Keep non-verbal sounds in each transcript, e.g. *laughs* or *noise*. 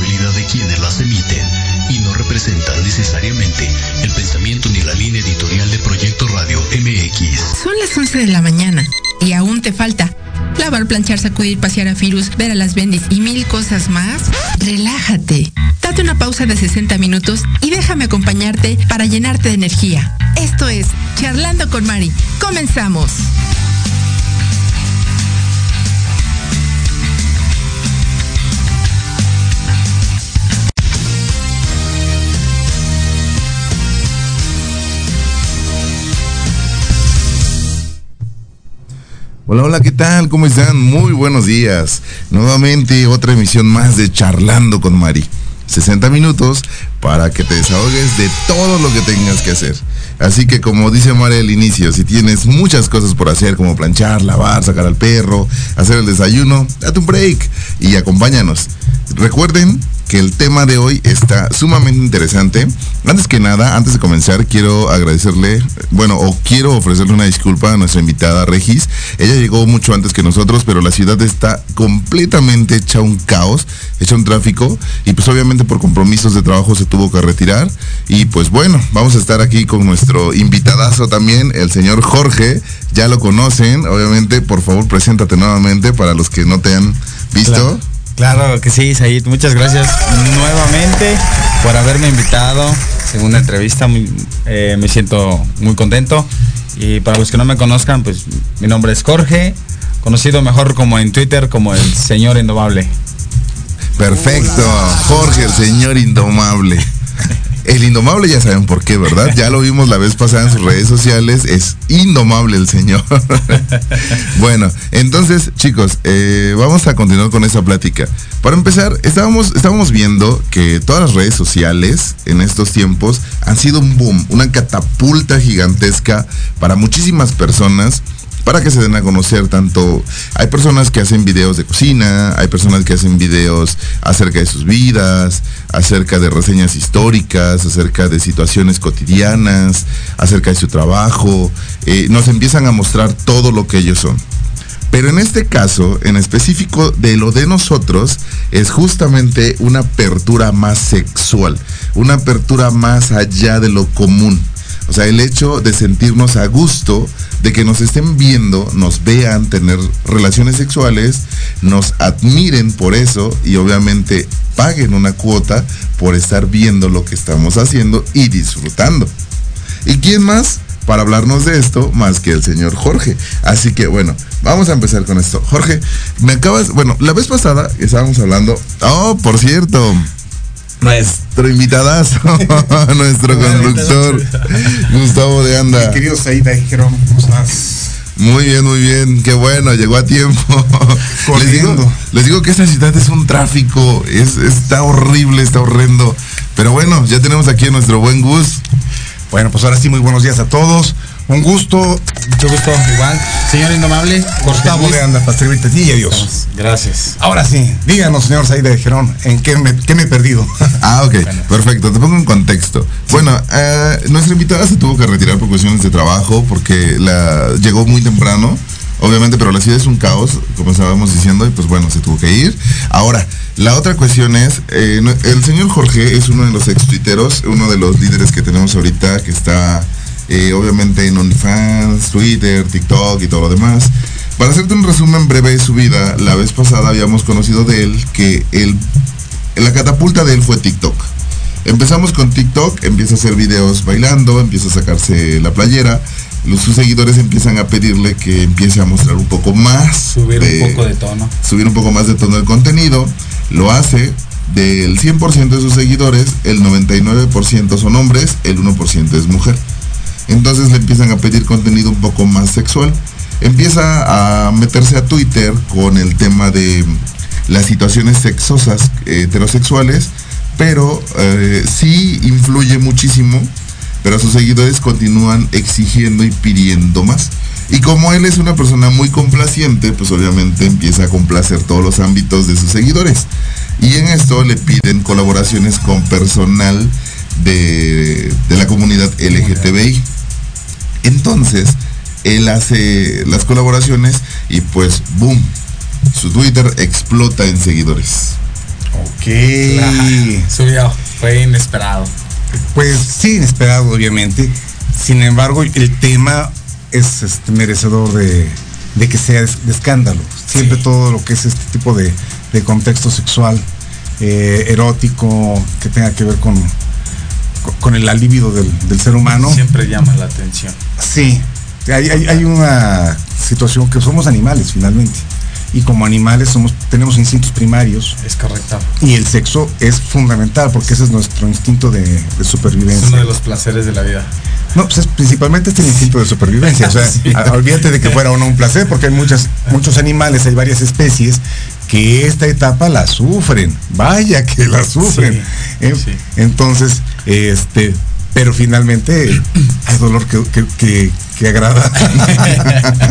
de quienes las emiten y no representan necesariamente el pensamiento ni la línea editorial de Proyecto Radio MX. Son las 11 de la mañana y aún te falta lavar, planchar, sacudir, pasear a Firus, ver a las bendis y mil cosas más. Relájate. Date una pausa de 60 minutos y déjame acompañarte para llenarte de energía. Esto es Charlando con Mari. Comenzamos. Hola, hola, ¿qué tal? ¿Cómo están? Muy buenos días. Nuevamente otra emisión más de Charlando con Mari. 60 minutos para que te desahogues de todo lo que tengas que hacer. Así que como dice Mari al inicio, si tienes muchas cosas por hacer como planchar, lavar, sacar al perro, hacer el desayuno, date un break y acompáñanos. Recuerden que el tema de hoy está sumamente interesante. Antes que nada, antes de comenzar, quiero agradecerle, bueno, o quiero ofrecerle una disculpa a nuestra invitada Regis. Ella llegó mucho antes que nosotros, pero la ciudad está completamente hecha un caos, hecha un tráfico, y pues obviamente por compromisos de trabajo se tuvo que retirar. Y pues bueno, vamos a estar aquí con nuestro invitadazo también, el señor Jorge. Ya lo conocen, obviamente, por favor, preséntate nuevamente para los que no te han visto. Claro que sí, Said. Muchas gracias nuevamente por haberme invitado. Segunda entrevista, eh, me siento muy contento. Y para los que no me conozcan, pues mi nombre es Jorge, conocido mejor como en Twitter como el señor indomable. Perfecto, Jorge, el señor indomable. El indomable ya saben por qué, ¿verdad? Ya lo vimos la vez pasada en sus redes sociales. Es indomable el señor. *laughs* bueno, entonces, chicos, eh, vamos a continuar con esa plática. Para empezar, estábamos, estábamos viendo que todas las redes sociales en estos tiempos han sido un boom, una catapulta gigantesca para muchísimas personas para que se den a conocer tanto hay personas que hacen videos de cocina, hay personas que hacen videos acerca de sus vidas, acerca de reseñas históricas, acerca de situaciones cotidianas, acerca de su trabajo, eh, nos empiezan a mostrar todo lo que ellos son. Pero en este caso, en específico de lo de nosotros, es justamente una apertura más sexual, una apertura más allá de lo común. O sea, el hecho de sentirnos a gusto, de que nos estén viendo, nos vean tener relaciones sexuales, nos admiren por eso y obviamente paguen una cuota por estar viendo lo que estamos haciendo y disfrutando. ¿Y quién más? Para hablarnos de esto, más que el señor Jorge. Así que bueno, vamos a empezar con esto. Jorge, me acabas, bueno, la vez pasada estábamos hablando, oh, por cierto, nuestro invitadazo, *laughs* nuestro conductor, Gustavo de Anda. Mi querido Said dijeron, ¿cómo estás? Muy bien, muy bien, qué bueno, llegó a tiempo. *laughs* les, digo, les digo que esta ciudad es un tráfico, es, está horrible, está horrendo. Pero bueno, ya tenemos aquí a nuestro buen Gus. Bueno, pues ahora sí, muy buenos días a todos. Un gusto. Mucho gusto, igual. Señor Indomable, Gustavo de Anda, para servirte a ti y a Dios. Gracias. Ahora sí, díganos, señor Said de Gerón, ¿en qué me, qué me he perdido? *laughs* Ah, ok, perfecto, te pongo en contexto. Bueno, eh, nuestra invitada se tuvo que retirar por cuestiones de trabajo porque la, llegó muy temprano, obviamente, pero la ciudad es un caos, como estábamos diciendo, y pues bueno, se tuvo que ir. Ahora, la otra cuestión es, eh, el señor Jorge es uno de los ex tuiteros, uno de los líderes que tenemos ahorita, que está eh, obviamente en OnlyFans, Twitter, TikTok y todo lo demás. Para hacerte un resumen breve de su vida, la vez pasada habíamos conocido de él que él, la catapulta de él fue TikTok. Empezamos con TikTok, empieza a hacer videos bailando, empieza a sacarse la playera. Los, sus seguidores empiezan a pedirle que empiece a mostrar un poco más. Subir un poco de tono. Subir un poco más de tono del contenido. Lo hace. Del 100% de sus seguidores, el 99% son hombres, el 1% es mujer. Entonces le empiezan a pedir contenido un poco más sexual. Empieza a meterse a Twitter con el tema de las situaciones sexosas eh, heterosexuales, pero eh, sí influye muchísimo, pero sus seguidores continúan exigiendo y pidiendo más. Y como él es una persona muy complaciente, pues obviamente empieza a complacer todos los ámbitos de sus seguidores. Y en esto le piden colaboraciones con personal de, de la comunidad LGTBI. Entonces, él hace las colaboraciones y pues, boom, su Twitter explota en seguidores. Ok. Subió, fue inesperado. Pues sí, inesperado, obviamente. Sin embargo, el tema es este, merecedor de, de que sea de escándalo. Siempre Sí. todo lo que es este tipo de, de contexto sexual, eh, erótico, que tenga que ver con, con el libido del, del ser humano. Siempre llama la atención. Sí, hay, hay- hay una situación que somos animales finalmente. Y como animales somos, tenemos instintos primarios Es correcto. y el sexo es fundamental porque ese es nuestro instinto de, de Es supervivencia. uno de los placeres de la vida. No, pues es principalmente este instinto de supervivencia. O sea, *laughs* Sí. olvídate de que fuera o no un placer, porque hay muchas, muchos animales, hay varias especies que esta etapa la sufren. Vaya que la sufren. Sí, ¿eh? sí. Entonces, este, pero finalmente hay dolor que, que- que- que agrada. *laughs*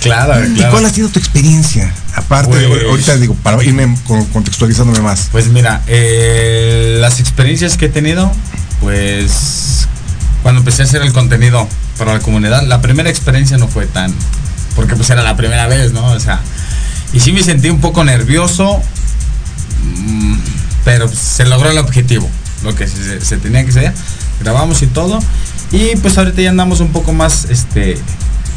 Claro, ¿Y claro. cuál ha sido tu experiencia? Aparte, de- Pues- ahorita digo, para irme con- contextualizándome más. Pues mira, eh, las experiencias que he tenido, pues cuando empecé a hacer el contenido para la comunidad, la primera experiencia no fue tan, porque pues era la primera vez, ¿no? O sea, y sí me sentí un poco nervioso, mm, pero se logró el objetivo, lo que se, tenía que hacer, grabamos y todo, y pues ahorita ya andamos un poco más, este,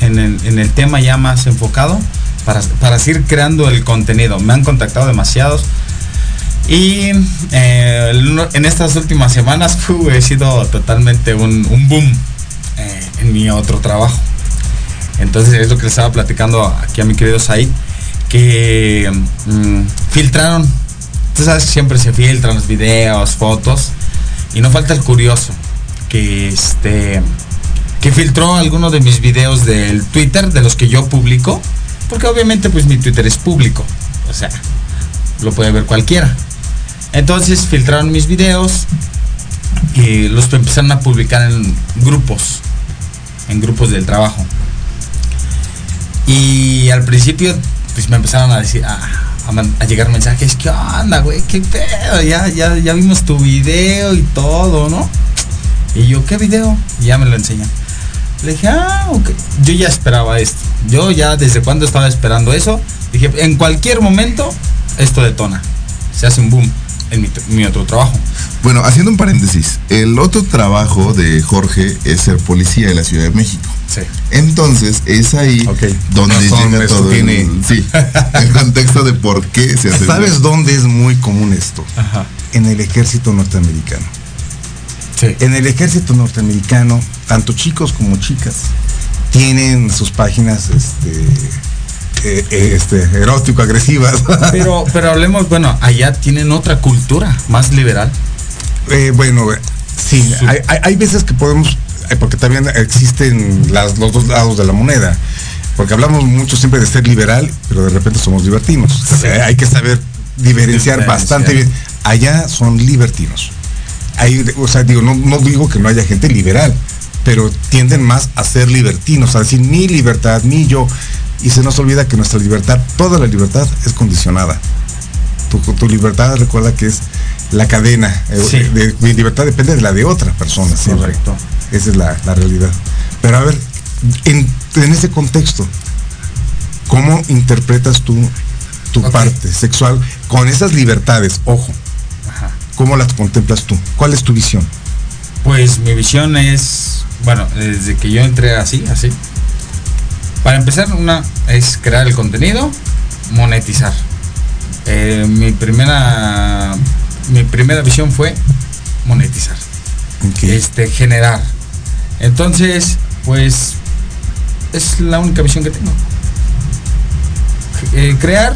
en el, tema ya más enfocado, para, para seguir creando el contenido. Me han contactado demasiados, y eh, en estas últimas semanas fu, *laughs* he sido totalmente un, un boom eh, en mi otro trabajo. Entonces es lo que les estaba platicando aquí a mi querido Said, que mm, filtraron, tú siempre se filtran los videos, fotos, y no falta el curioso, que este que filtró algunos de mis videos del Twitter, de los que yo publico, porque obviamente pues mi Twitter es público, o sea, lo puede ver cualquiera. Entonces filtraron mis videos y los empezaron a publicar en grupos, en grupos del trabajo. Y al principio, pues me empezaron a decir, a, a llegar mensajes, ¿qué onda, güey? ¿Qué pedo? Ya, ya, ya vimos tu video y todo, ¿no? Y yo, ¿qué video? Y ya me lo enseñan. Le dije, ah, ok. Yo ya esperaba esto. Yo ya desde cuando estaba esperando eso, dije, en cualquier momento esto detona. Se hace un boom en mi otro trabajo. Bueno, haciendo un paréntesis, el otro trabajo de Jorge es ser policía de la Ciudad de México. Sí. Entonces es ahí donde Razón, llega el, tiene- sí, el contexto de por qué se hace. ¿Sabes dónde es muy común esto? Ajá. En el ejército norteamericano. Sí. En el ejército norteamericano, tanto chicos como chicas tienen sus páginas este, eh, eh, este, erótico-agresivas. *laughs* Pero, pero hablemos, bueno, allá tienen otra cultura más liberal. Eh, bueno, sí, Sí. Hay, hay- hay veces que podemos, porque también existen las, los dos lados de la moneda. Porque hablamos mucho siempre de ser liberal, pero de repente somos libertinos. Sí. Eh, hay que saber diferenciar, Diferenciar. bastante bien. Allá son libertinos. Hay, o sea, digo, no, no digo que no haya gente liberal, pero tienden más a ser libertinos, a decir mi libertad, mi yo. Y se nos olvida que nuestra libertad, toda la libertad es condicionada. Tu, tu libertad recuerda que es la cadena. eh, Sí. de- mi libertad depende de la de otra persona. siempre. Correcto. Esa es la, la realidad. Pero a ver, en, en ese contexto, ¿cómo interpretas tú tu parte sexual con esas libertades? Ojo, Ajá. ¿cómo las contemplas tú? ¿Cuál es tu visión? Pues mi visión es, bueno, desde que yo entré así, así. Para empezar, una es crear el contenido, monetizar. Eh, mi primera, mi primera visión fue monetizar, este, generar. Entonces, pues, es la única visión que tengo. Eh, crear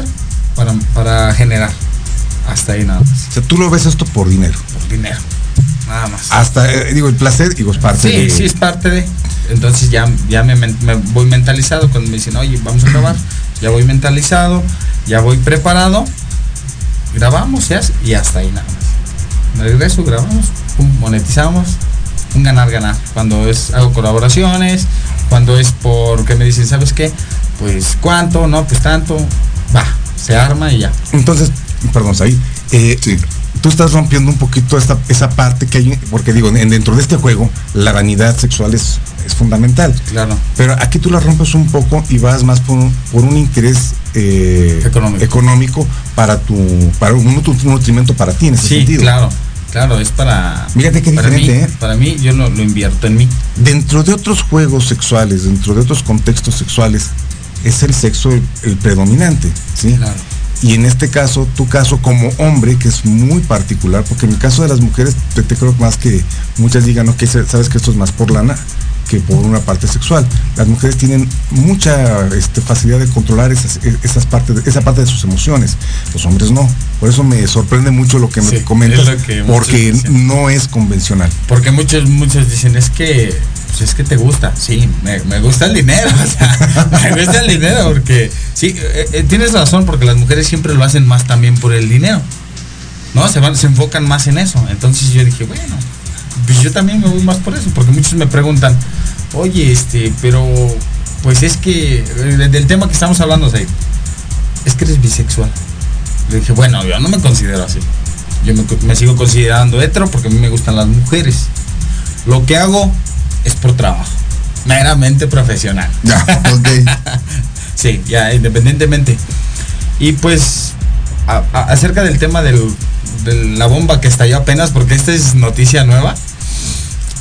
para, para generar. Hasta ahí nada más. O sea, tú lo ves esto por dinero. Por dinero. Nada más. Hasta, eh, digo, el placer, digo, es parte Sí, de- sí, es parte de. Entonces ya, ya me, me voy mentalizado cuando me dicen, oye, vamos a grabar. Ya voy mentalizado, ya voy preparado. Grabamos y hasta ahí nada más. Me regreso, grabamos, pum, monetizamos. Un ganar-ganar. Cuando es hago colaboraciones, cuando es porque me dicen, ¿sabes qué? Pues cuánto, no, pues tanto. Va, se arma y ya. Entonces, perdón, ahí, Eh, Sí. Tú estás rompiendo un poquito esta, esa parte que hay, porque digo, en- dentro de este juego, la vanidad sexual es, es fundamental. Claro. Pero aquí tú la rompes un poco y vas más por, un- por un interés eh, Económico. económico para tu, para un, nut- nutrimento para ti en ese Sí, sentido. claro. Claro, es para. Fíjate qué para diferente, mí, ¿eh? Para mí, yo lo, lo invierto en mí. Dentro de otros juegos sexuales, dentro de otros contextos sexuales, es el sexo el, el predominante, ¿sí? Claro. Y en este caso, tu caso como hombre, que es muy particular, porque en el caso de las mujeres, te, creo más que muchas digan, ok, se- sabes que esto es más por lana que por una parte sexual. Las mujeres tienen mucha este, facilidad de controlar esas, e- esas partes, esa parte de sus emociones. Los hombres no. Por eso me sorprende mucho lo que Sí, me comentas, que porque dicen. no es convencional. Porque muchos, muchos dicen, es que, pues es que te gusta. Sí, me, me gusta el dinero. *laughs* O sea, me gusta el dinero porque, sí, eh, eh, tienes razón, porque las mujeres siempre lo hacen más también por el dinero. ¿No? Se, van, se enfocan más en eso. Entonces yo dije, bueno, pues yo también me voy más por eso, porque muchos me preguntan, oye, este, pero, pues es que, eh, del tema que estamos hablando, es que eres bisexual. Le dije, bueno, yo no me considero así. Yo me, me sigo considerando hetero porque a mí me gustan las mujeres. Lo que hago es por trabajo, meramente profesional. Ya, ok. *laughs* Sí, ya independientemente. Y pues, a- a- acerca del tema del, de la bomba que estalló apenas, porque esta es noticia nueva.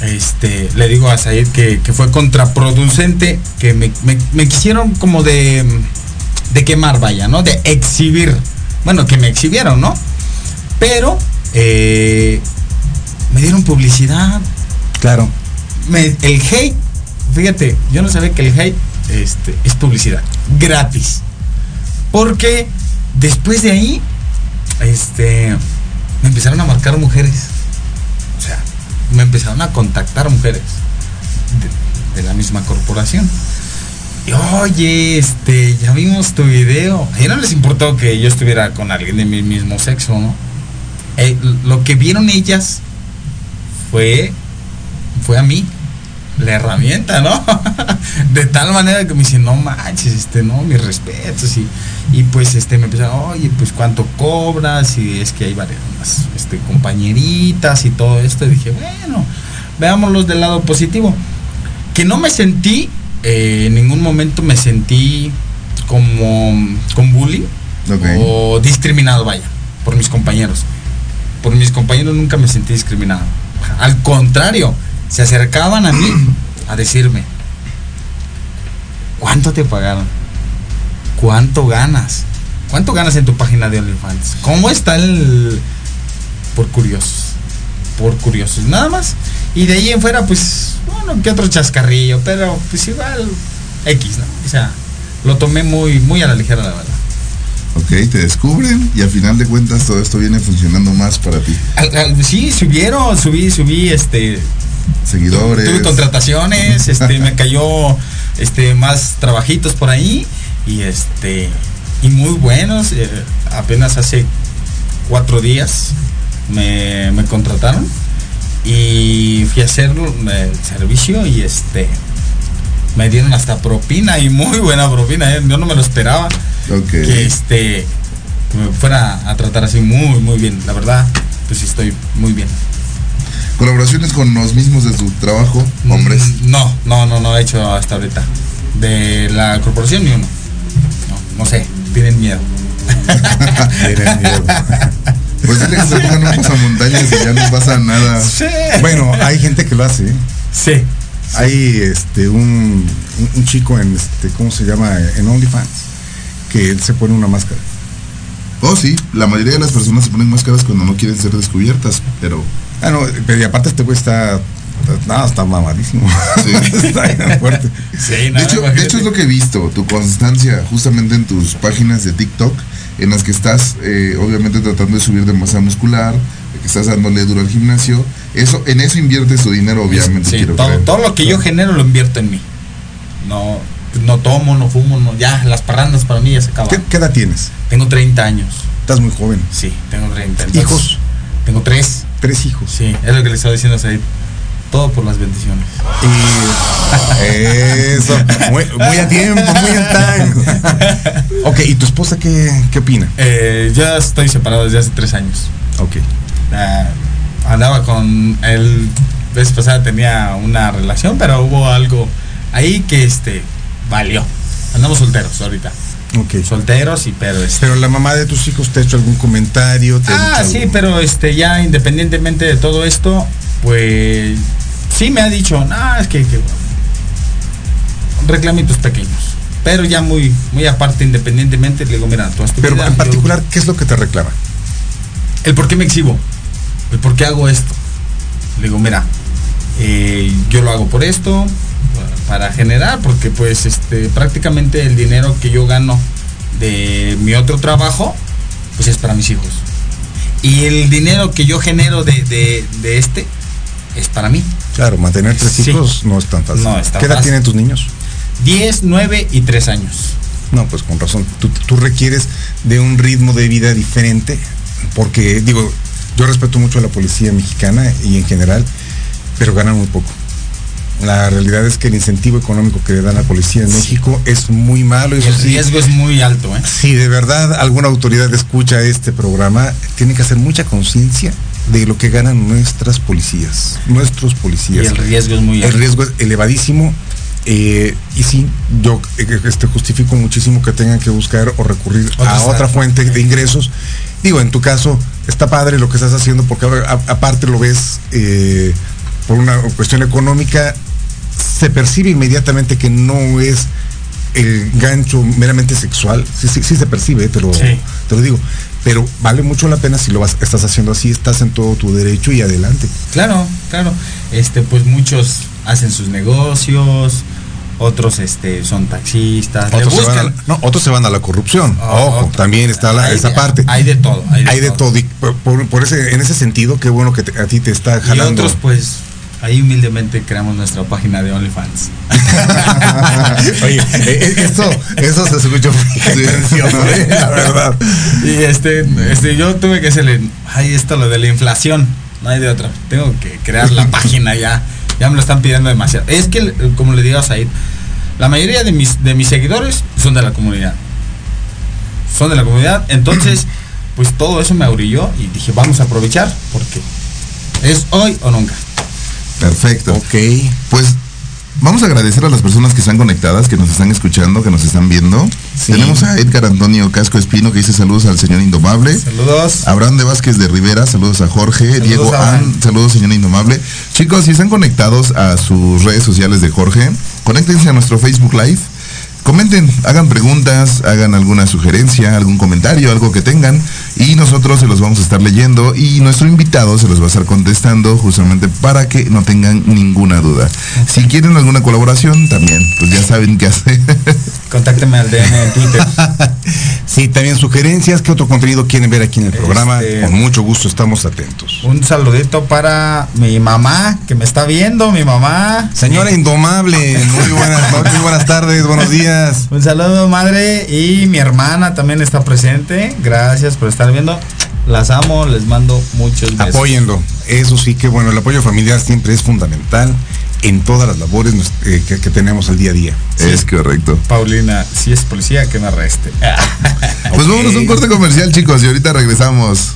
Este, le digo a Said que, que fue contraproducente, que me, me- me quisieron como de, de quemar, vaya, ¿no? De exhibir. Bueno, que me exhibieron, ¿no? Pero eh, me dieron publicidad, Claro. me- el hate, fíjate, yo no sabía que el hate este, es publicidad, gratis. Porque después de ahí, este, me empezaron a marcar mujeres. O sea, me empezaron a contactar mujeres de, la misma corporación. Y, oye, este, ya vimos tu video. Ellos no les importó que yo estuviera con alguien de mi mismo sexo, ¿no? Eh, lo que vieron ellas fue fue a mí la herramienta, ¿no? *laughs* de tal manera que me dicen, no manches, este, no, mis respetos. Y, y pues este me empezaron, oye, pues cuánto cobras, y es que hay varias este, compañeritas y todo esto. Y dije, bueno, veámoslos del lado positivo. Que no me sentí, eh, en ningún momento me sentí como con bullying o discriminado, vaya, por mis compañeros. Por mis compañeros nunca me sentí discriminado. Al contrario, se acercaban a mí a decirme, ¿cuánto te pagaron? ¿Cuánto ganas? ¿Cuánto ganas en tu página de OnlyFans? ¿Cómo está el... Por curiosos. Por curiosos, nada más. Y de ahí en fuera, pues, bueno, que otro chascarrillo, pero pues igual X, ¿no? O sea, lo tomé muy, muy a la ligera, la verdad. Ok, te descubren y al final de cuentas todo esto viene funcionando más para ti. Al- al- sí, subieron, subí, subí, este, Seguidores. tuve contrataciones, este, me *laughs* cayó, este, más trabajitos por ahí y este, y muy buenos. eh, apenas hace cuatro días me, me contrataron y fui a hacer el servicio y este, me dieron hasta propina y muy buena propina. eh, Yo no me lo esperaba Ok. que este que me fuera a tratar así muy muy bien la verdad pues estoy muy bien Colaboraciones con los mismos de tu trabajo, hombres. Mm, no no no no he hecho hasta ahorita de la corporación ni uno no, no sé tienen miedo *laughs* Tienen miedo. Pues dile que se pongan un pasamontañas y ya no pasa nada. sí Bueno, hay gente que lo hace. ¿eh? sí Hay este un, un- un chico en este, ¿cómo se llama? En OnlyFans, que él se pone una máscara. Oh, sí, la mayoría de las personas se ponen máscaras cuando no quieren ser descubiertas, pero Ah, no, pero y aparte este güey está. Nada, está mamadísimo. Sí. *laughs* está bien fuerte. sí de hecho, de imagínate. hecho es lo que he visto, tu constancia justamente en tus páginas de TikTok, en las que estás eh, obviamente tratando de subir de masa muscular, de que estás dándole duro al gimnasio, eso, en eso inviertes tu dinero, obviamente. Sí, quiero todo, creer. todo lo que yo genero lo invierto en mí no no tomo no fumo no ya las parrandas para mí ya se acaban ¿Qué, qué edad tienes? tengo 30 años Estás muy joven. sí tengo 30 ¿Hijos? tengo tres Tres hijos. Sí, es lo que le estaba diciendo a Said. Todo por las bendiciones. Y eso, muy, muy a tiempo, muy en time. ok, ¿y tu esposa qué, qué opina? Eh, ya estoy separado desde hace tres años. Ok. Ah, andaba con él, vez pasada tenía una relación, pero hubo algo ahí que este valió. Andamos solteros ahorita. Ok. Solteros y pero este. Pero la mamá de tus hijos te ha hecho algún comentario. ¿Te Ah, sí, pero este ya independientemente de todo esto, pues sí me ha dicho, no, es que, que reclamitos pequeños. Pero ya muy, muy aparte, independientemente, le digo, mira, tú tu Pero vida, en yo- particular, ¿qué es lo que te reclama? el por qué me exhibo, el por qué hago esto. Le digo, mira, eh, yo lo hago por esto, para generar, porque pues este prácticamente el dinero que yo gano de mi otro trabajo, pues es para mis hijos. Y el dinero que yo genero de, de- de este es para mí. Claro, mantener tres Sí. hijos no es tan fácil. No es tan ¿Qué edad fácil. tienen tus niños? 10, 9 y 3 años. No, pues con razón. Tú, tú requieres de un ritmo de vida diferente, porque digo, yo respeto mucho a la policía mexicana y en general, pero ganan muy poco. La realidad es que el incentivo económico que le dan a la policía en México es muy malo. Y el sí, riesgo es muy alto, ¿eh? si de verdad alguna autoridad escucha este programa, tiene que hacer mucha conciencia de lo que ganan nuestras policías, nuestros Y policías. el riesgo es muy El alto. riesgo es elevadísimo. eh, y sí, yo eh, este, justifico muchísimo que tengan que buscar o recurrir a otra fuente de ingresos. Digo, en tu caso, está padre lo que estás haciendo porque aparte lo ves eh, por una cuestión económica, se percibe inmediatamente que no es el gancho meramente sexual. Sí, sí, sí se percibe, te lo, Sí. te lo digo. Pero vale mucho la pena si lo vas, estás haciendo así, estás en todo tu derecho y adelante. Claro, claro. Este, pues muchos hacen sus negocios, otros este son taxistas, le Otros se, van a, no, otros se van a la corrupción. Ah, Ojo, otro. también está la- Hay esa de- parte. Hay de todo. Hay de, Hay de todo. Y por, por- ese, en ese sentido, qué bueno que te- a ti te está Y jalando. otros, pues, ahí humildemente creamos nuestra página de OnlyFans. *laughs* Oye, eh, eh, eso, eso se escuchó ¿eh? la verdad. Y este, este, yo tuve que hacerle, ay, esto lo de la inflación, no hay de otra. Tengo que crear la página ya. Ya me lo están pidiendo demasiado. Es que, como le digo a Said, la mayoría de mis, de mis seguidores son de la comunidad. Son de la comunidad. Entonces, pues todo eso me abrilló y dije, vamos a aprovechar porque es hoy o nunca. Perfecto. Ok. Pues vamos a agradecer a las personas que están conectadas, que nos están escuchando, que nos están viendo. Sí. Tenemos a Edgar Antonio Casco Espino que dice saludos al señor Indomable. Saludos. Abraham de Vázquez de Rivera, saludos a Jorge, Diego Abraham. An, saludos señor Indomable. Chicos, si están conectados a sus redes sociales de Jorge, conéctense a nuestro Facebook Live. Comenten, hagan preguntas, hagan alguna sugerencia, algún comentario, algo que tengan y nosotros se los vamos a estar leyendo y nuestro invitado se los va a estar contestando justamente para que no tengan ninguna duda. Si quieren alguna colaboración, también, pues ya saben qué hacer. *laughs* Contáctenme al DM en Twitter. *laughs* Sí, también sugerencias, qué otro contenido quieren ver aquí en el programa. Este- Con mucho gusto estamos atentos. Un saludito para mi mamá que me está viendo, mi mamá. Señora Indomable, muy buenas muy buenas tardes, buenos días. Un saludo madre y mi hermana también está presente. Gracias por estar viendo. Las amo, les mando muchos besos. Apóyenlo. Eso sí que bueno, el apoyo familiar siempre es fundamental en todas las labores eh, que, que tenemos al día a día. Es correcto. Paulina, si es policía, que me arreste. *laughs* Pues vámonos a un corte comercial, chicos, y ahorita regresamos.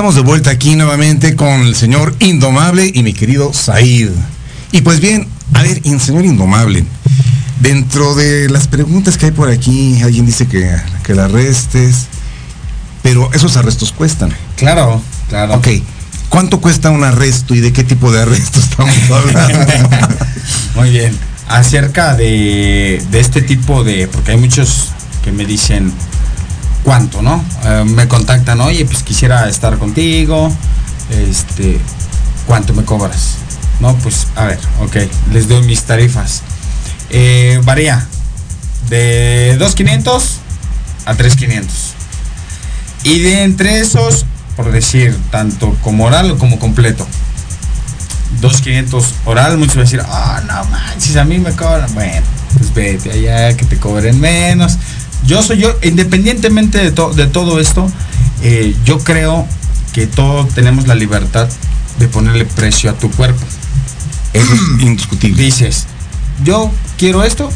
Estamos de vuelta aquí nuevamente con el señor Indomable y mi querido Said. Y pues bien, a ver, señor Indomable, dentro de las preguntas que hay por aquí, alguien dice que, que la arrestes, pero esos arrestos cuestan. Claro, claro. Ok, ¿cuánto cuesta un arresto y de qué tipo de arresto estamos *laughs* hablando? Muy bien. Acerca de, de este tipo de, porque hay muchos que me dicen cuánto, ¿no? Eh, me contactan, oye, pues quisiera estar contigo, este, ¿cuánto me cobras? No, pues a ver, ok, les doy mis tarifas. Eh, varía de 2.500 a 3.500. Y de entre esos, por decir, tanto como oral como completo. 2.500 oral, muchos van a decir, ah, no manches, a mí me cobran. Bueno, pues vete allá, que te cobren menos. Yo soy yo, independientemente de, to- de todo esto, eh, yo creo que todos tenemos la libertad de ponerle precio a tu cuerpo. Eso es *clears throat* indiscutible. Dices, yo quiero esto.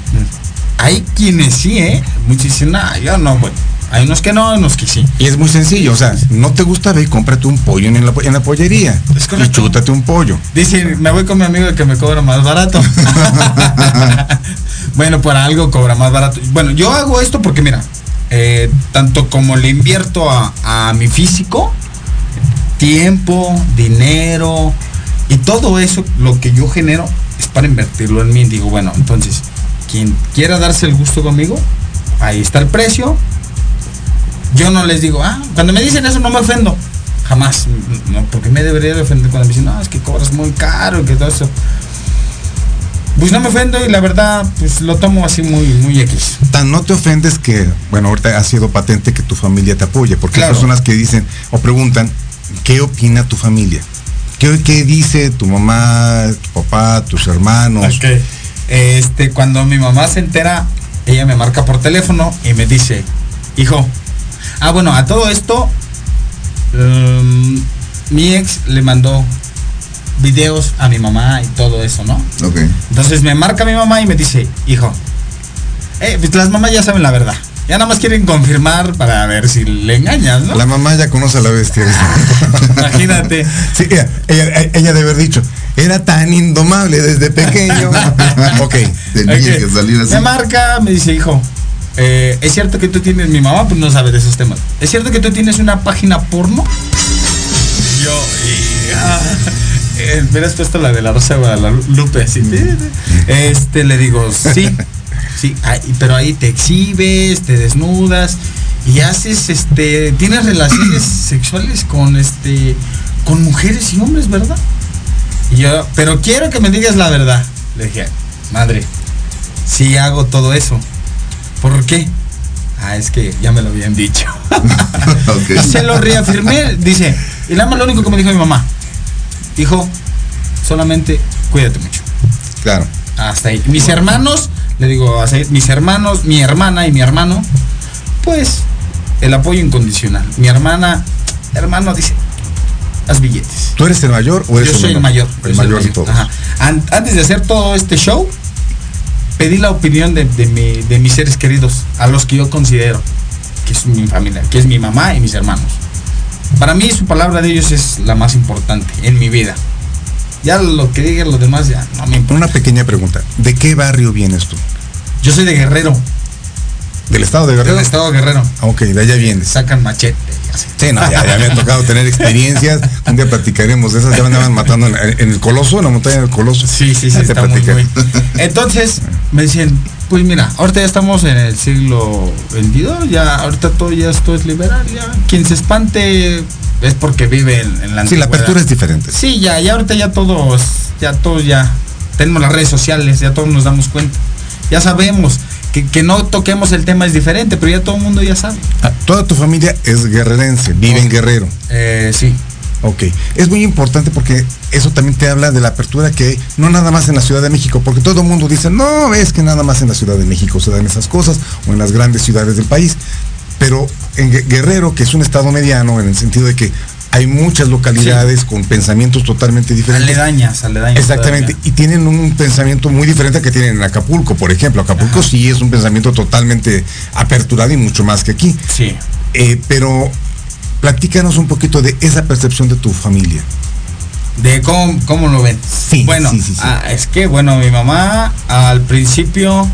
Hay quienes sí, ¿eh? Muchos dicen, nah, yo no, bueno. Hay unos que no, hay unos que sí. Y es muy sencillo, o sea, no te gusta, ve y cómprate un pollo en la, en la pollería. Es y chútate un pollo. Dice, me voy con mi amigo que me cobra más barato. *laughs* *laughs* bueno, por algo cobra más barato. Bueno, yo hago esto porque mira, eh, tanto como le invierto a, a mi físico, tiempo, dinero y todo eso, lo que yo genero es para invertirlo en mí. Digo, bueno, entonces, quien quiera darse el gusto conmigo, ahí está el precio. Yo no les digo, ah, cuando me dicen eso no me ofendo. Jamás. No, porque me debería de ofender cuando me dicen, no, es que cobras muy caro y que todo eso. Pues no me ofendo y la verdad, pues lo tomo así muy, muy X. Tan no te ofendes que, bueno, ahorita ha sido patente que tu familia te apoye, porque Claro. hay personas que dicen o preguntan, ¿qué opina tu familia? ¿Qué, qué dice tu mamá, tu papá, tus hermanos? Este, cuando mi mamá se entera, ella me marca por teléfono y me dice, hijo, ah, bueno, a todo esto, um, mi ex le mandó videos a mi mamá y todo eso, ¿no? Ok. Entonces me marca mi mamá y me dice, hijo, eh, pues las mamás ya saben la verdad. Ya nada más quieren confirmar para ver si le engañas, ¿no? La mamá ya conoce a la bestia. *laughs* Imagínate. Sí, ella, ella, ella debe haber dicho, era tan indomable desde pequeño. *laughs* ok. Tenía Ok. que salir así. Me marca, me dice, hijo, eh, es cierto que tú tienes, mi mamá pues no sabe de esos temas. ¿Es cierto que tú tienes una página porno? Yo, y, ah, eh, hubieras puesto la de la Rosa de Guadalupe, así. Este, le digo, sí, sí, ahí- pero ahí te exhibes, te desnudas y haces, este, tienes relaciones *clears throat* sexuales con, este, con mujeres y hombres, ¿verdad? Y yo, pero quiero que me digas la verdad. Le dije, madre, sí hago todo eso. ¿Por qué? Ah, es que ya me lo habían dicho. *laughs* *laughs* Se lo reafirmé. Dice, y nada más lo único que me dijo mi mamá. Hijo, solamente cuídate mucho. Claro. Hasta ahí. Mis hermanos, le digo, hasta ahí, mis hermanos, mi hermana y mi hermano, pues el apoyo incondicional. Mi hermana, hermano dice, haz billetes. ¿Tú eres el mayor o eres Yo soy el mayor. El soy mayor de todos. Ajá. An- antes de hacer todo este show, pedí la opinión de, de mi- de mis seres queridos, a los que yo considero que es mi familia, que es mi mamá y mis hermanos. Para mí su palabra de ellos es la más importante en mi vida. Ya lo que digan los demás ya no me importa. Una pequeña pregunta. ¿De qué barrio vienes tú? Yo soy de Guerrero, ¿Del estado de Guerrero? del estado de Guerrero. Ah, Ok, de allá vienes. Sacan machete. Sí, no, ya, ya me ha tocado tener experiencias. Un día platicaremos de esas. Ya me andaban matando en, en el Coloso, en la montaña del Coloso. Sí, sí, sí, está muy, muy. Entonces, me decían, pues mira, ahorita ya estamos en el siglo XXII, ya ahorita todo ya esto es liberal, ya. Quien se espante es porque vive en, en la Sí, la apertura es diferente. Sí, ya, ya ahorita ya todos, ya todos ya tenemos las redes sociales, ya todos nos damos cuenta. Ya sabemos que, que no toquemos el tema es diferente, pero ya todo el mundo ya sabe. Ah, Toda tu familia es guerrerense, vive en Guerrero. Eh, sí. Ok, es muy importante porque eso también te habla de la apertura que hay, no nada más en la Ciudad de México, porque todo el mundo dice, no, es que nada más en la Ciudad de México se dan esas cosas, o en las grandes ciudades del país, pero en Gue- Guerrero, que es un estado mediano, en el sentido de que hay muchas localidades con pensamientos totalmente diferentes. Aledañas, aledañas. Exactamente, y tienen un pensamiento muy diferente que tienen en Acapulco, por ejemplo. Acapulco Ajá. sí es un pensamiento totalmente aperturado y mucho más que aquí. Sí. Eh, pero platícanos un poquito de esa percepción de tu familia. De cómo, cómo lo ven. Sí, Bueno, sí, sí, sí. ah, es que, bueno, mi mamá al principio,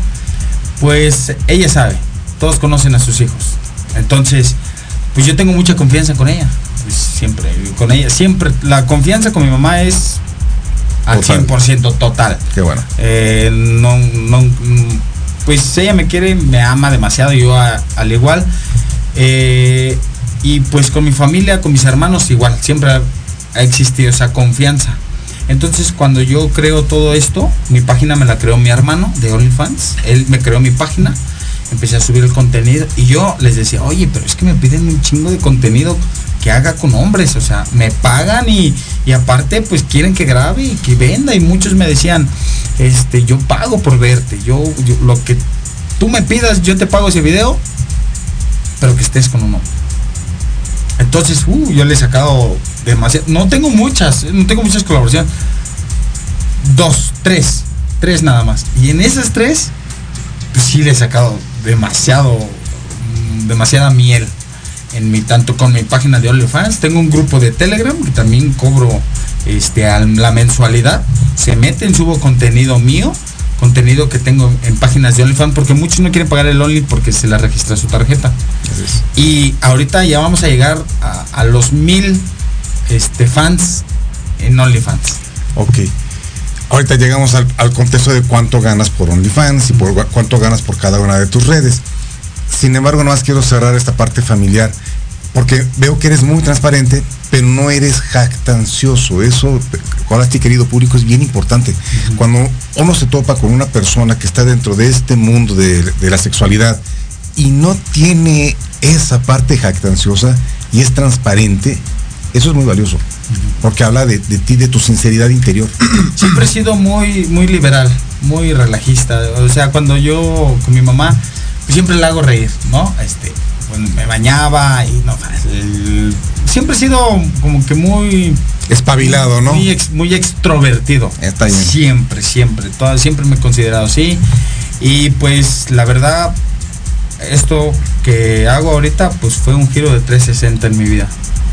pues ella sabe, todos conocen a sus hijos. Entonces, pues yo tengo mucha confianza con ella. Pues, siempre, con ella, siempre, la confianza con mi mamá es al Total. 100% total. Qué bueno. Eh, no, no, pues ella me quiere, me ama demasiado, yo a- al igual. Eh, y pues con mi familia, con mis hermanos igual, siempre ha, existido esa confianza. Entonces cuando yo creo todo esto, mi página me la creó mi hermano de OnlyFans, él me creó mi página, empecé a subir el contenido y yo les decía, oye, pero es que me piden un chingo de contenido que haga con hombres, o sea, me pagan y, y aparte pues quieren que grabe y que venda y muchos me decían, este, yo pago por verte, yo, yo- lo que tú me pidas, yo te pago ese video, pero que estés con un hombre. Entonces, uh, yo le he sacado demasiado, no tengo muchas, no tengo muchas colaboraciones, dos, tres, tres nada más. Y en esas tres, pues sí le he sacado demasiado, mm, demasiada miel en mi tanto con mi página de OnlyFans. Tengo un grupo de Telegram que también cobro este la mensualidad. Se meten, subo contenido mío, contenido que tengo en páginas de OnlyFans, porque muchos no quieren pagar el Only porque se la registra su tarjeta. Y ahorita ya vamos a llegar a, a los mil este, fans en OnlyFans. Ok. Ahorita llegamos al, al contexto de cuánto ganas por OnlyFans y por cuánto ganas por cada una de tus redes. Sin embargo, no más quiero cerrar esta parte familiar, porque veo que eres muy transparente, pero no eres jactancioso. Eso, ahora sí, querido público, es bien importante. Cuando uno se topa con una persona que está dentro de este mundo de, de la sexualidad y no tiene esa parte jactanciosa y es transparente, eso es muy valioso. Porque habla de, de ti, de tu sinceridad interior. *clears throat* siempre he sido muy muy liberal, muy relajista. O sea, cuando yo con mi mamá, pues siempre la hago reír, ¿no? Este, pues, me bañaba y no, el- siempre he sido como que muy Espabilado, ¿no? muy, ex- muy extrovertido. Está bien. Siempre, siempre, toda- siempre me he considerado así. Y pues la verdad, esto que hago ahorita, pues fue un giro de 360 en mi vida.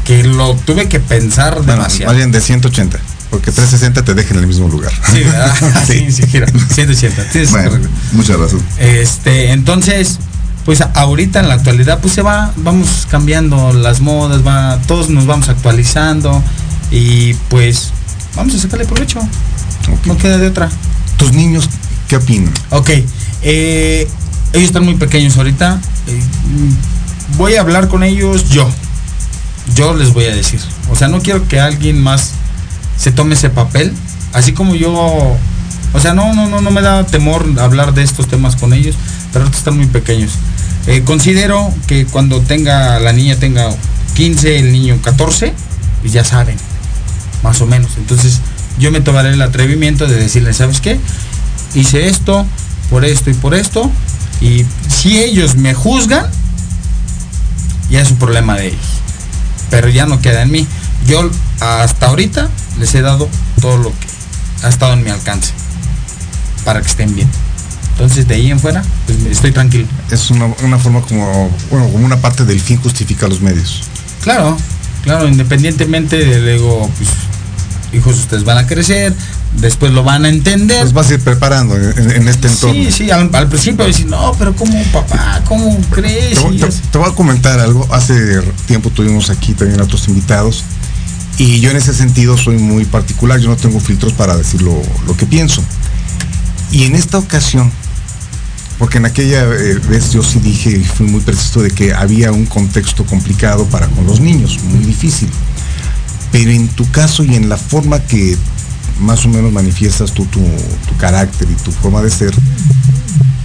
Que lo tuve que pensar Bueno, demasiado. bien de 180, porque 360 te deja en el mismo lugar. Sí, ¿verdad? *laughs* Sí. sí, sí, gira. 180. tienes Bueno, correcto. mucha razón. Este, entonces, pues ahorita en la actualidad, pues se va, vamos cambiando las modas, va, todos nos vamos actualizando y pues vamos a sacarle provecho. No queda de otra. Tus niños, ¿qué opinan? Ok, eh, ellos están muy pequeños ahorita. eh, voy a hablar con ellos yo. Yo les voy a decir. O sea, no quiero que alguien más se tome ese papel. Así como yo. O sea, no, no, no, no me da temor hablar de estos temas con ellos. Pero están muy pequeños. Eh, considero que cuando tenga la niña tenga 15, el niño 14, pues ya saben. Más o menos. Entonces, yo me tomaré el atrevimiento de decirles, ¿sabes qué? hice esto, por esto y por esto. Y si ellos me juzgan, ya es un problema de ellos. Pero ya no queda en mí. Yo hasta ahorita les he dado todo lo que ha estado en mi alcance para que estén bien. Entonces de ahí en fuera, pues estoy tranquilo. Es una, una forma como, bueno, como una parte del fin justifica los medios. Claro, claro, independientemente de luego, pues, hijos, ustedes van a crecer, después lo van a entender. Los vas a ir preparando en, en este entorno. Sí, sí, al, al principio decir, no, pero ¿cómo papá? ¿Cómo crees? Te, te voy a comentar algo. Hace tiempo tuvimos aquí también a otros invitados. Y yo en ese sentido soy muy particular. Yo no tengo filtros para decir lo, lo que pienso. Y en esta ocasión, porque en aquella eh, vez yo sí dije y fui muy preciso de que había un contexto complicado para con los niños, muy difícil. Pero en tu caso y en la forma que más o menos manifiestas tú tu, tu carácter y tu forma de ser,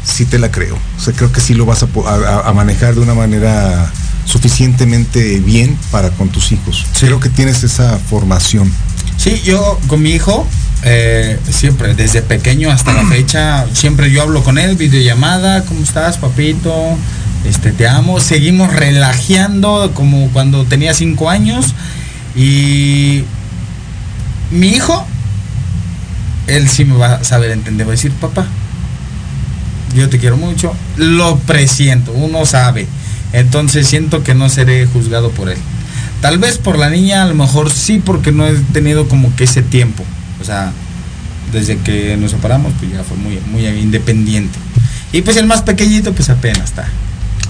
sí te la creo. O sea, creo que sí lo vas a, manejar de una manera suficientemente bien para con tus hijos. Creo que tienes esa formación. Sí, yo con mi hijo, eh, siempre, desde pequeño hasta la fecha, siempre yo hablo con él, videollamada, ¿cómo estás, papito? Este, te amo. Seguimos relajeando como cuando tenía cinco años. Y mi hijo, él sí me va a saber entender, va a decir, papá, yo te quiero mucho, lo presiento, uno sabe. Entonces siento que no seré juzgado por él. Tal vez por la niña, a lo mejor sí, porque no he tenido como que ese tiempo. O sea, desde que nos separamos, pues ya fue muy, muy independiente. Y pues el más pequeñito, pues apenas está.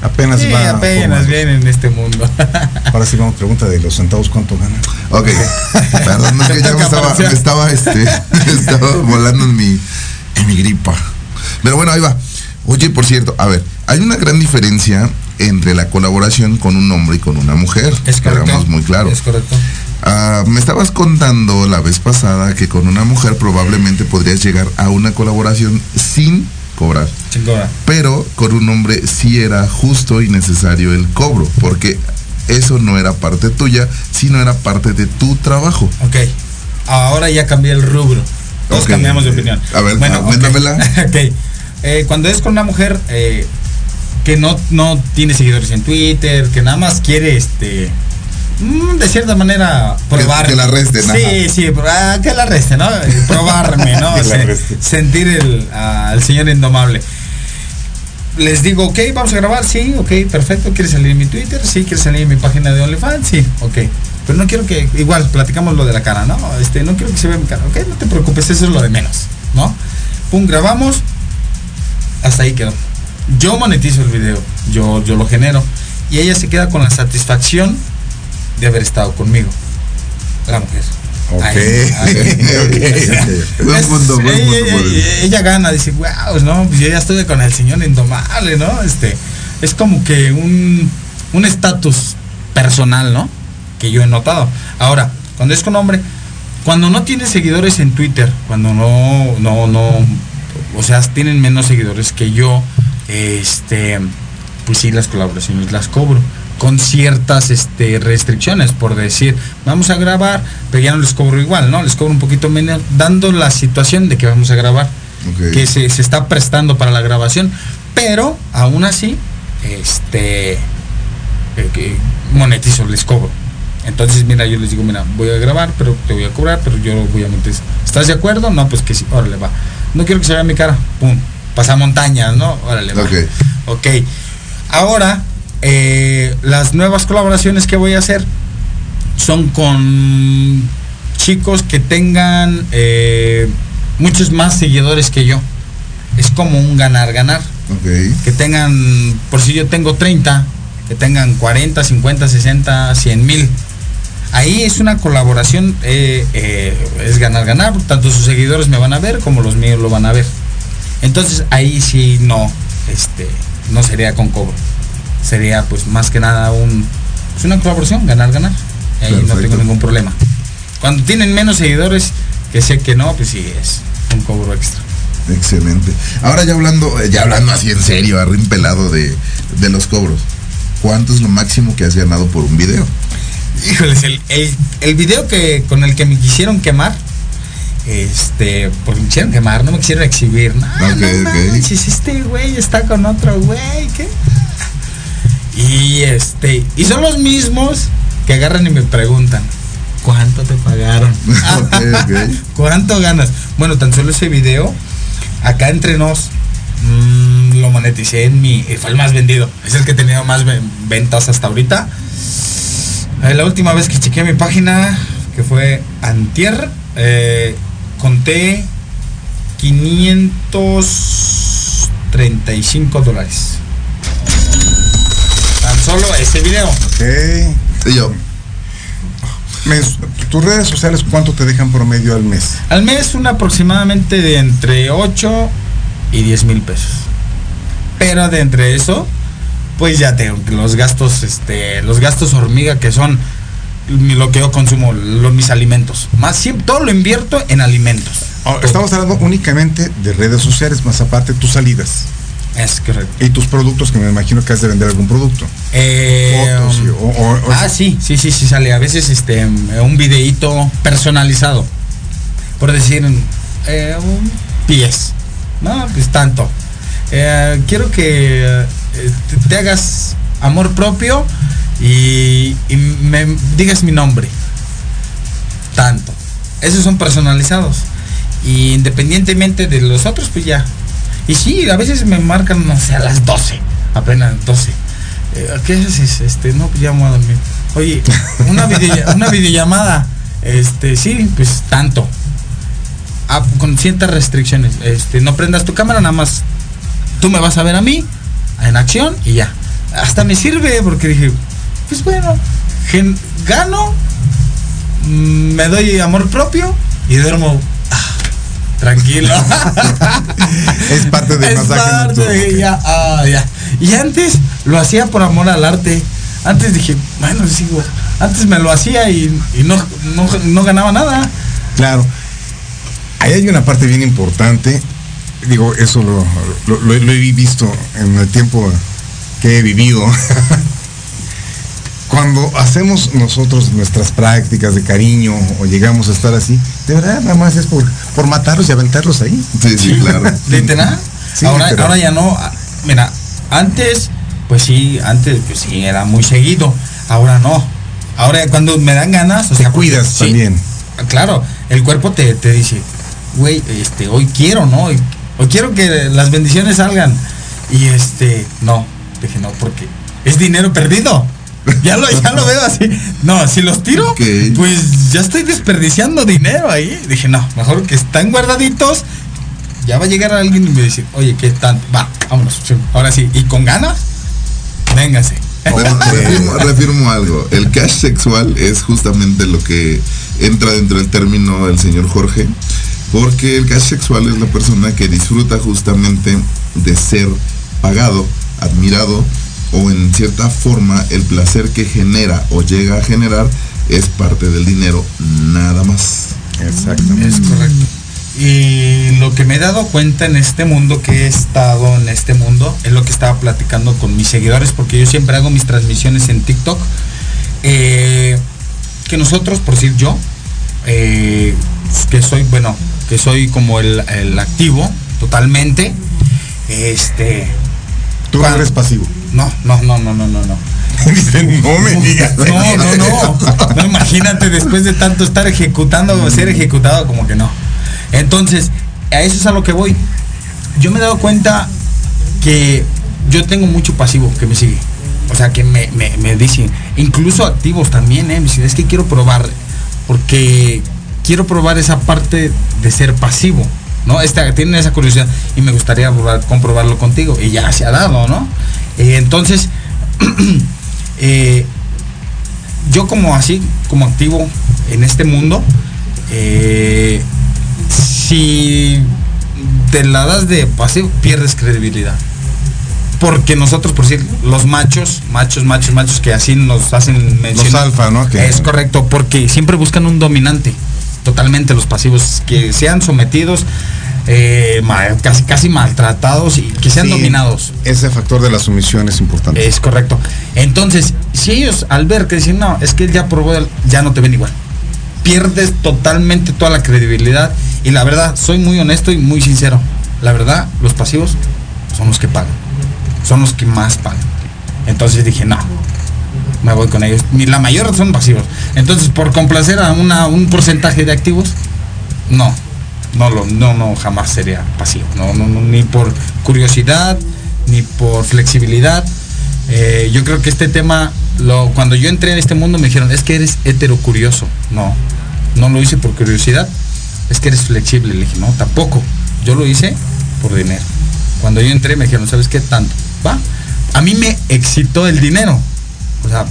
Apenas Sí, va. apenas viene en este mundo. *laughs* Ahora sí vamos, pregunta de los centavos, ¿cuánto ganan? Ok. *laughs* Perdón, es que ya me estaba, me estaba, este, me *laughs* estaba volando en mi, en mi gripa. Pero bueno, ahí va. Oye, por cierto, a ver, hay una gran diferencia entre la colaboración con un hombre y con una mujer. Es correcto. hagamos muy claro. Es correcto. Ah, me estabas contando la vez pasada que con una mujer probablemente podrías llegar a una colaboración sin cobrar. Chingona. Pero con un hombre sí era justo y necesario el cobro, porque eso no era parte tuya, sino era parte de tu trabajo. Ok. Ahora ya cambié el rubro. Todos cambiamos de opinión. A ver, bueno, ok. auméntamela. *laughs* ok. Eh, cuando es con una mujer eh, que no, no tiene seguidores en Twitter, que nada más quiere este. mm, De cierta manera probar. que la arresten, Sí, sí, ah, que la arresten, ¿no? Eh, Probarme, ¿no? *laughs* Que sentir el, al señor indomable. Les digo, ok, vamos a grabar, sí, ok, perfecto. ¿Quieres salir en mi Twitter? Sí, ¿quieres salir en mi página de OnlyFans? Sí, ok. Pero no quiero que, igual, platicamos lo de la cara, ¿no? Este, no quiero que se vea mi cara, ok, no te preocupes, eso es lo de menos, ¿no? Pum, grabamos, hasta ahí quedó. Yo monetizo el video, yo, yo lo genero. Y ella se queda con la satisfacción de haber estado conmigo. La mujer. Ok. Ella, gana, dice, wow, no, pues yo ya estuve con el señor indomable, ¿no? Este, es como que un un estatus personal, ¿no? Que yo he notado. Ahora, cuando es con hombre, cuando no tiene seguidores en Twitter, cuando no, no, no, o sea, tienen menos seguidores que yo, este, pues sí, las colaboraciones las cobro con ciertas este, restricciones, por decir, vamos a grabar, pero ya no les cobro igual, ¿no? Les cobro un poquito menos, dando la situación de que vamos a grabar, que se, se está prestando para la grabación, pero aún así, este, eh, monetizo, les cobro. Entonces, mira, yo les digo, mira, voy a grabar, pero te voy a cobrar, pero yo voy a monetizar. ¿Estás de acuerdo? No, pues que sí, órale, va. No quiero que se vea mi cara, pum, pasa montañas, ¿no? Órale, va. Ok. Ok. Ahora, eh, las nuevas colaboraciones que voy a hacer son con chicos que tengan eh, muchos más seguidores que yo. Es como un ganar-ganar. Ok. Que tengan, por si yo tengo 30, que tengan 40, 50, 60, 100 mil. Ahí es una colaboración, eh, eh, es ganar-ganar. Tanto sus seguidores me van a ver como los míos lo van a ver. Entonces ahí sí no, este, no sería con cobro. Sería pues más que nada un, es una colaboración, ganar-ganar. Ahí no tengo ningún problema. Cuando tienen menos seguidores, que sé que no, pues sí es un cobro extra. Excelente. Ahora ya hablando, eh, ya hablando así en serio, arrimpelado de, de los cobros. ¿Cuánto es lo máximo que has ganado por un video? Híjoles, el, el, el video que con el que me quisieron quemar, este, porque me quisieron quemar, no me quisieron exhibir. No, Ok, no ok. manches, este güey está con otro güey, ¿qué? Y este, y son los mismos que agarran y me preguntan, ¿cuánto te pagaron? *laughs* *laughs* ¿Cuánto ganas? Bueno, tan solo ese video, acá entre nos, mm, lo moneticé en mi. Fue el más vendido. Es el que he tenido más ve- ventas hasta ahorita. Eh, la última vez que chequeé mi página, que fue Antier, eh, conté 535 dólares. Tan solo ese video. Ok. Y yo, tus redes sociales, ¿cuánto te dejan promedio al mes? Al mes un aproximadamente de entre 8 y 10 mil pesos. Pero de entre eso, pues ya tengo los gastos, este, los gastos hormiga que son lo que yo consumo, lo- mis alimentos. Más siempre, todo lo invierto en alimentos. Ahora, Todo. estamos hablando únicamente de redes sociales, más aparte tus salidas Es correcto. y tus productos, que me imagino que has de vender algún producto. Eh, Fotos y- o- o- o- ah, sí, sí, sí, sí sale. A veces este un videíto personalizado. Por decir, eh, un pies. No, pues tanto. Eh, quiero que eh, te, te hagas amor propio y, y me digas mi nombre. esos son personalizados. Y independientemente de los otros, pues ya. Y sí, a veces me marcan, no sé, a las 12, apenas 12. Eh, ¿Qué haces? Este, no, pues ya me a dormir. Oye, una, *laughs* una videollamada, este, sí, pues tanto. Ah, con ciertas restricciones. Este, no prendas tu cámara, nada más tú me vas a ver a mí en acción y ya. Hasta me sirve porque dije, pues bueno, gen- gano, mm, me doy amor propio y duermo ah, tranquilo. *laughs* Es parte del Es masaje parte de- ya, ah, ya. Y antes lo hacía por amor al arte. Antes dije, bueno, sigo. Antes me lo hacía y, y no, no, no ganaba nada. Claro. Ahí hay una parte bien importante. Digo, eso lo, lo- lo- lo he visto en el tiempo que he vivido. *laughs* Cuando hacemos nosotros nuestras prácticas de cariño o llegamos a estar así, de verdad nada más es por, por matarlos y aventarlos ahí. Sí, sí, claro. *laughs* Literal. Sí, ahora, literal. ahora ya no. Ah, Mira, antes, pues sí, antes, pues sí, era muy seguido. Ahora no. Ahora cuando me dan ganas, o Te sea, cuidas también. Claro, el cuerpo te, te dice, güey, este, hoy quiero, ¿no? Hoy, hoy quiero que las bendiciones salgan. Y este, no, dije no, porque es dinero perdido. *laughs* Ya lo, ya lo veo así. No, si los tiro, pues ya estoy desperdiciando dinero ahí. Dije, no, mejor que están guardaditos. Ya va a llegar alguien y me dice, oye, ¿qué tanto? Va, vámonos. Ahora sí, y con ganas, véngase. Bueno, *laughs* reafirmo, reafirmo algo. El cash sexual es justamente lo que entra dentro del término del señor Jorge, porque el cash sexual es la persona que disfruta justamente de ser pagado, admirado o en cierta forma el placer que genera o llega a generar es parte del dinero, nada más. Exactamente. Es correcto. Y lo que me he dado cuenta en este mundo, que he estado en este mundo, es lo que estaba platicando con mis seguidores, porque yo siempre hago mis transmisiones en TikTok. eh, que nosotros, por decir yo, eh, que soy, bueno, que soy como el, el activo totalmente, este, Tú Cuando- eres pasivo. No, no, no, no, no, no, no. Dicen, no me digas. No, no, no. No, imagínate después de tanto estar ejecutando o ser ejecutado, como que no. Entonces, a eso es a lo que voy. Yo me he dado cuenta que yo tengo mucho pasivo que me sigue. O sea, que me, me, me dicen, incluso activos también, ¿eh? Me dicen, es que quiero probar, porque quiero probar esa parte de ser pasivo, ¿no? Esta, tienen esa curiosidad y me gustaría probar- comprobarlo contigo. Y ya se ha dado, ¿no? Eh, entonces, *clears throat* eh, yo como así, como activo en este mundo, eh, si te la das de pasivo, pierdes credibilidad. Porque nosotros, por decir, los machos, machos, machos, machos, que así nos hacen mencionar. alfa, ¿no? Que- Es correcto, porque siempre buscan un dominante. Totalmente los pasivos, que sean sometidos, eh, casi, casi maltratados y que sean Sí, dominados. Ese factor de la sumisión es importante. Es correcto. Entonces, si ellos al ver que dicen, no, es que él ya probó, el- ya no te ven igual. Pierdes totalmente toda la credibilidad. Y la verdad, soy muy honesto y muy sincero. La verdad, los pasivos son los que pagan. Son los que más pagan. Entonces dije, no, me voy con ellos. Ni La mayor son pasivos. Entonces, por complacer a una, un porcentaje de activos, no. No, lo, no, no, jamás sería pasivo. No, no, no, ni por curiosidad, ni por flexibilidad. Eh, yo creo que este tema, lo, cuando yo entré en este mundo me dijeron, es que eres heterocurioso. No, no lo hice por curiosidad, es que eres flexible. Le dije, no, tampoco. Yo lo hice por dinero. Cuando yo entré me dijeron, ¿sabes qué tanto? Va. A mí me excitó el dinero. O sea,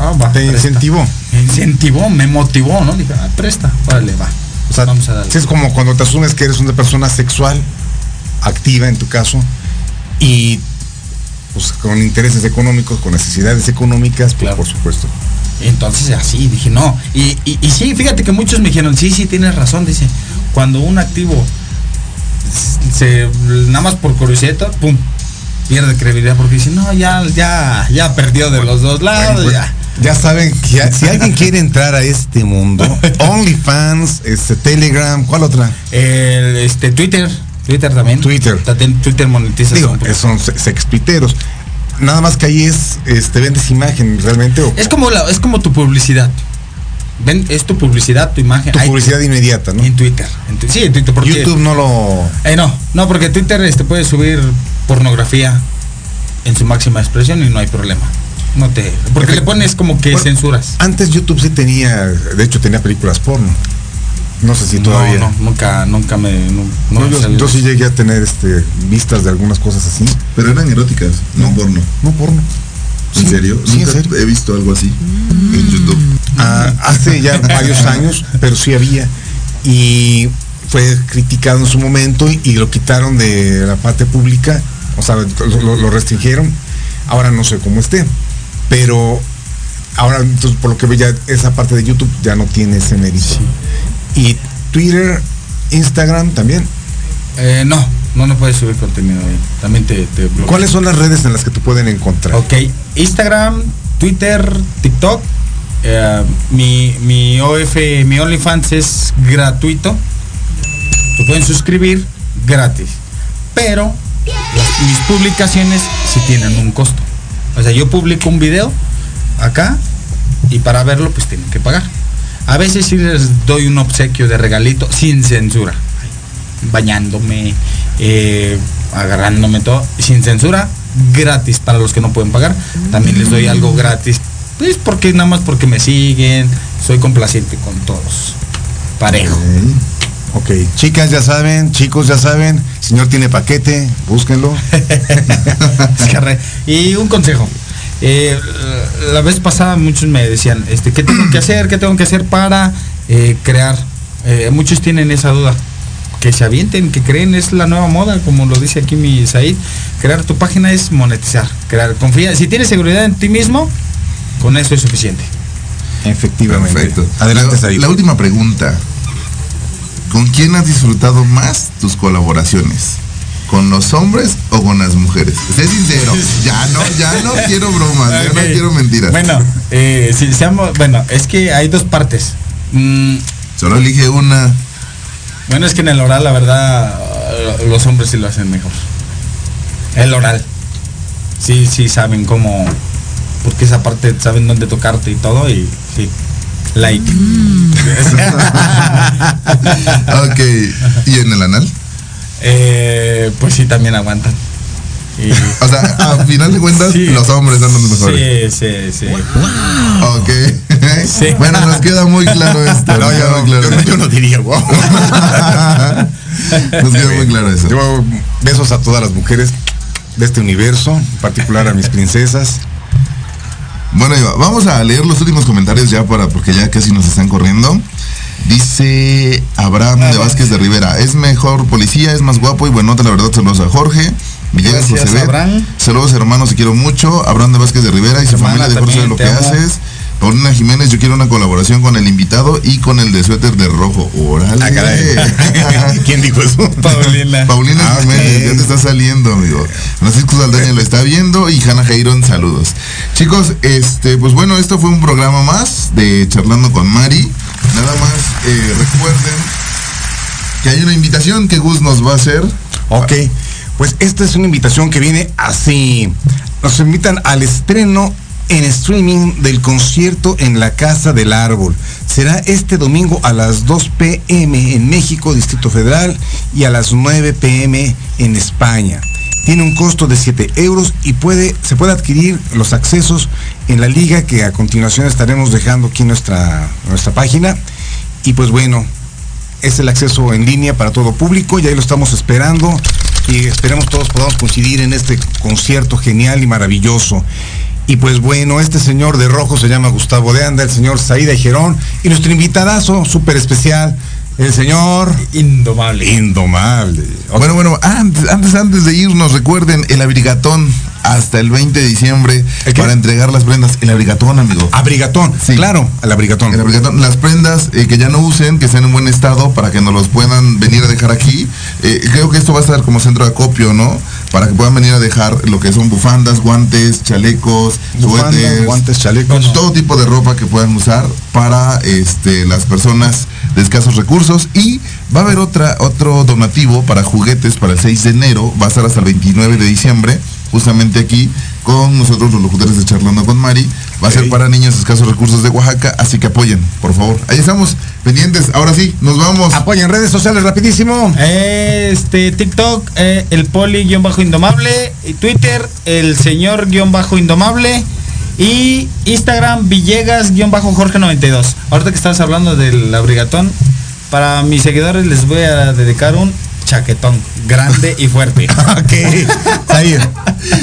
ah, va, Te presta. incentivó. Me incentivó, me motivó, ¿no? Dije, ah, presta, órale, va. O sea, vamos a darle. es como cuando te asumes que eres una persona sexual, activa en tu caso, y pues con intereses económicos, con necesidades económicas, pues, Claro. por supuesto. Entonces así, dije, no. Y, y, y sí, fíjate que muchos me dijeron, sí, sí, tienes razón, dice, cuando un activo se, nada más por curiosidad, pum, pierde credibilidad porque dice, no, ya, ya, ya perdió de los dos lados, Bueno, pues, ya. Ya saben que si alguien quiere entrar a este mundo, *laughs* OnlyFans, este Telegram, ¿cuál otra? El, este, Twitter, Twitter también. Twitter. Twitter monetiza. Digo, son se- sexpiteros. Nada más que ahí es, este, vendes imagen realmente o Es como la, es como tu publicidad. ven, es tu publicidad, tu imagen. Tu publicidad inmediata, ¿no? En Twitter. En tu- sí, en Twitter. Porque, YouTube no lo. Eh, no, no, porque Twitter este, puede subir pornografía en su máxima expresión y no hay problema. No te. Porque le pones como que Bueno, censuras. Antes YouTube sí tenía, de hecho tenía películas porno. No sé si No, todavía. no, nunca, nunca me. No, no No, me yo, sí llegué a tener este vistas de algunas cosas así. Pero eran eróticas, no, porno. No porno. ¿En Sí, serio? sí, en Nunca serio. he visto algo así en YouTube. Ah, hace ya *laughs* varios años, pero sí había. Y fue criticado en su momento y, y lo quitaron de la parte pública, o sea, lo, lo- lo restringieron. Ahora no sé cómo esté, pero ahora, entonces, por lo que veo, ya esa parte de YouTube ya no tiene ese mérito. Y Twitter, Instagram también. Eh, no, no, no puedes subir contenido ahí. También te, te. ¿Cuáles son las redes en las que te pueden encontrar? Ok, Instagram, Twitter, TikTok. eh, mi, mi OF, mi OnlyFans es gratuito. Te pueden suscribir gratis. Pero las- mis publicaciones sí tienen un costo. O sea, yo publico un video acá y para verlo pues tienen que pagar. A veces sí les doy un obsequio de regalito sin censura. Bañándome, eh, agarrándome todo, sin censura, gratis para los que no pueden pagar. También les doy algo gratis. Pues porque nada más porque me siguen, soy complaciente con todos. Parejo. Ok, chicas ya saben, chicos ya saben, señor tiene paquete, búsquenlo. *laughs* Y un consejo. Eh, la vez pasada muchos me decían, este, ¿qué tengo que hacer? ¿Qué tengo que hacer para eh, crear? Eh, muchos tienen esa duda. Que se avienten, que creen, es la nueva moda, como lo dice aquí mi Said. Crear tu página es monetizar. Crear, confía. Si tienes seguridad en ti mismo, con eso es suficiente. Efectivamente. Perfecto. Adelante, la, Said. la última pregunta. ¿Con quién has disfrutado más tus colaboraciones? ¿Con los hombres o con las mujeres? Sé sincero. *laughs* Ya no, ya no *laughs* quiero bromas, ya no quiero mentiras. Bueno, eh, si seamos, bueno, es que hay dos partes. Mm, Solo elige una. Bueno, es que en el oral, la verdad, los hombres sí lo hacen mejor. El oral. Sí, sí saben cómo. Porque esa parte saben dónde tocarte y todo y sí. Like. *laughs* Ok. ¿Y en el anal? Eh, pues sí, también aguantan. Y- O sea, a final de cuentas, Sí. los hombres los mejores. Sí, sí, sí. Ok. Sí. Bueno, nos queda muy claro esto. No, yo, no, claro yo no- yo no diría, wow. *laughs* Nos queda muy claro eso. Yo besos a todas las mujeres de este universo, en particular a mis princesas. Bueno, Iba, vamos a leer los últimos comentarios ya para, porque ya casi nos están corriendo. Dice Abraham de Vázquez de Rivera, es mejor policía, es más guapo y buenota, la verdad, saludos a Jorge. Villegas José. Saludos hermanos, te quiero mucho. Abraham de Vázquez de Rivera y su familia de Jorge de lo que haces. Paulina Jiménez, yo quiero una colaboración con el invitado y con el de suéter de rojo. Órale. Ah, caray. *laughs* ¿Quién dijo eso? Paulina. Paulina Ah. Jiménez, ya te está saliendo, amigo. Francisco Saldaña lo está viendo y Hanna Jairon, saludos. Chicos, este, pues bueno, esto fue un programa más de Charlando con Mari. Nada más eh, recuerden que hay una invitación que Gus nos va a hacer. Ok, pues esta es una invitación que viene así. Nos invitan al estreno en streaming del concierto en la Casa del Árbol. Será este domingo a las 2 pm en México, Distrito Federal, y a las 9 pm en España. Tiene un costo de 7 euros y puede, se puede adquirir los accesos en la liga que a continuación estaremos dejando aquí nuestra, nuestra página. Y pues bueno, es el acceso en línea para todo público y ahí lo estamos esperando y esperemos todos podamos coincidir en este concierto genial y maravilloso. Y pues bueno, este señor de rojo se llama Gustavo de Anda, el señor Saída Gerón y nuestro invitadazo súper especial, el señor Indomable. Indomable. Bueno, bueno, antes, antes, antes de irnos, recuerden el abrigatón hasta el 20 de diciembre ¿El para entregar las prendas. El abrigatón, amigo. Abrigatón, Sí. claro, al abrigatón. El abrigatón, las prendas eh, que ya no usen, que estén en buen estado para que nos los puedan venir a dejar aquí. Eh, creo que esto va a estar como centro de acopio, ¿no? Para que puedan venir a dejar lo que son bufandas, guantes, chalecos, Bufandas, suéteres, guantes, chalecos. todo tipo de ropa que puedan usar para este, las personas de escasos recursos. Y va a haber otra, otro donativo para juguetes para el 6 de enero, va a estar hasta el 29 de diciembre, justamente aquí, con nosotros los locutores de Charlando con Mari. Va a ser para niños escasos recursos de Oaxaca, así que apoyen, por favor. Ahí estamos, pendientes. Ahora sí, nos vamos. Apoyen redes sociales rapidísimo. Este, TikTok, eh, el poli-indomable, y Twitter, el señor-indomable. Y Instagram, Villegas-Jorge92. Ahorita que estás hablando del abrigatón, para mis seguidores les voy a dedicar un chaquetón grande y fuerte. *laughs* ok, Zahir.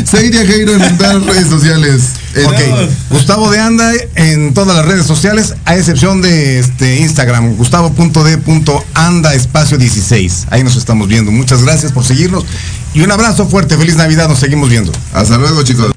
Seguiría Jairo en las redes sociales. Ok, Eh, Gustavo de Anda en todas las redes sociales, a excepción de este Instagram, gustavo.d.anda espacio 16. Ahí nos estamos viendo. Muchas gracias por seguirnos y un abrazo fuerte. Feliz Navidad, nos seguimos viendo. Hasta luego, chicos.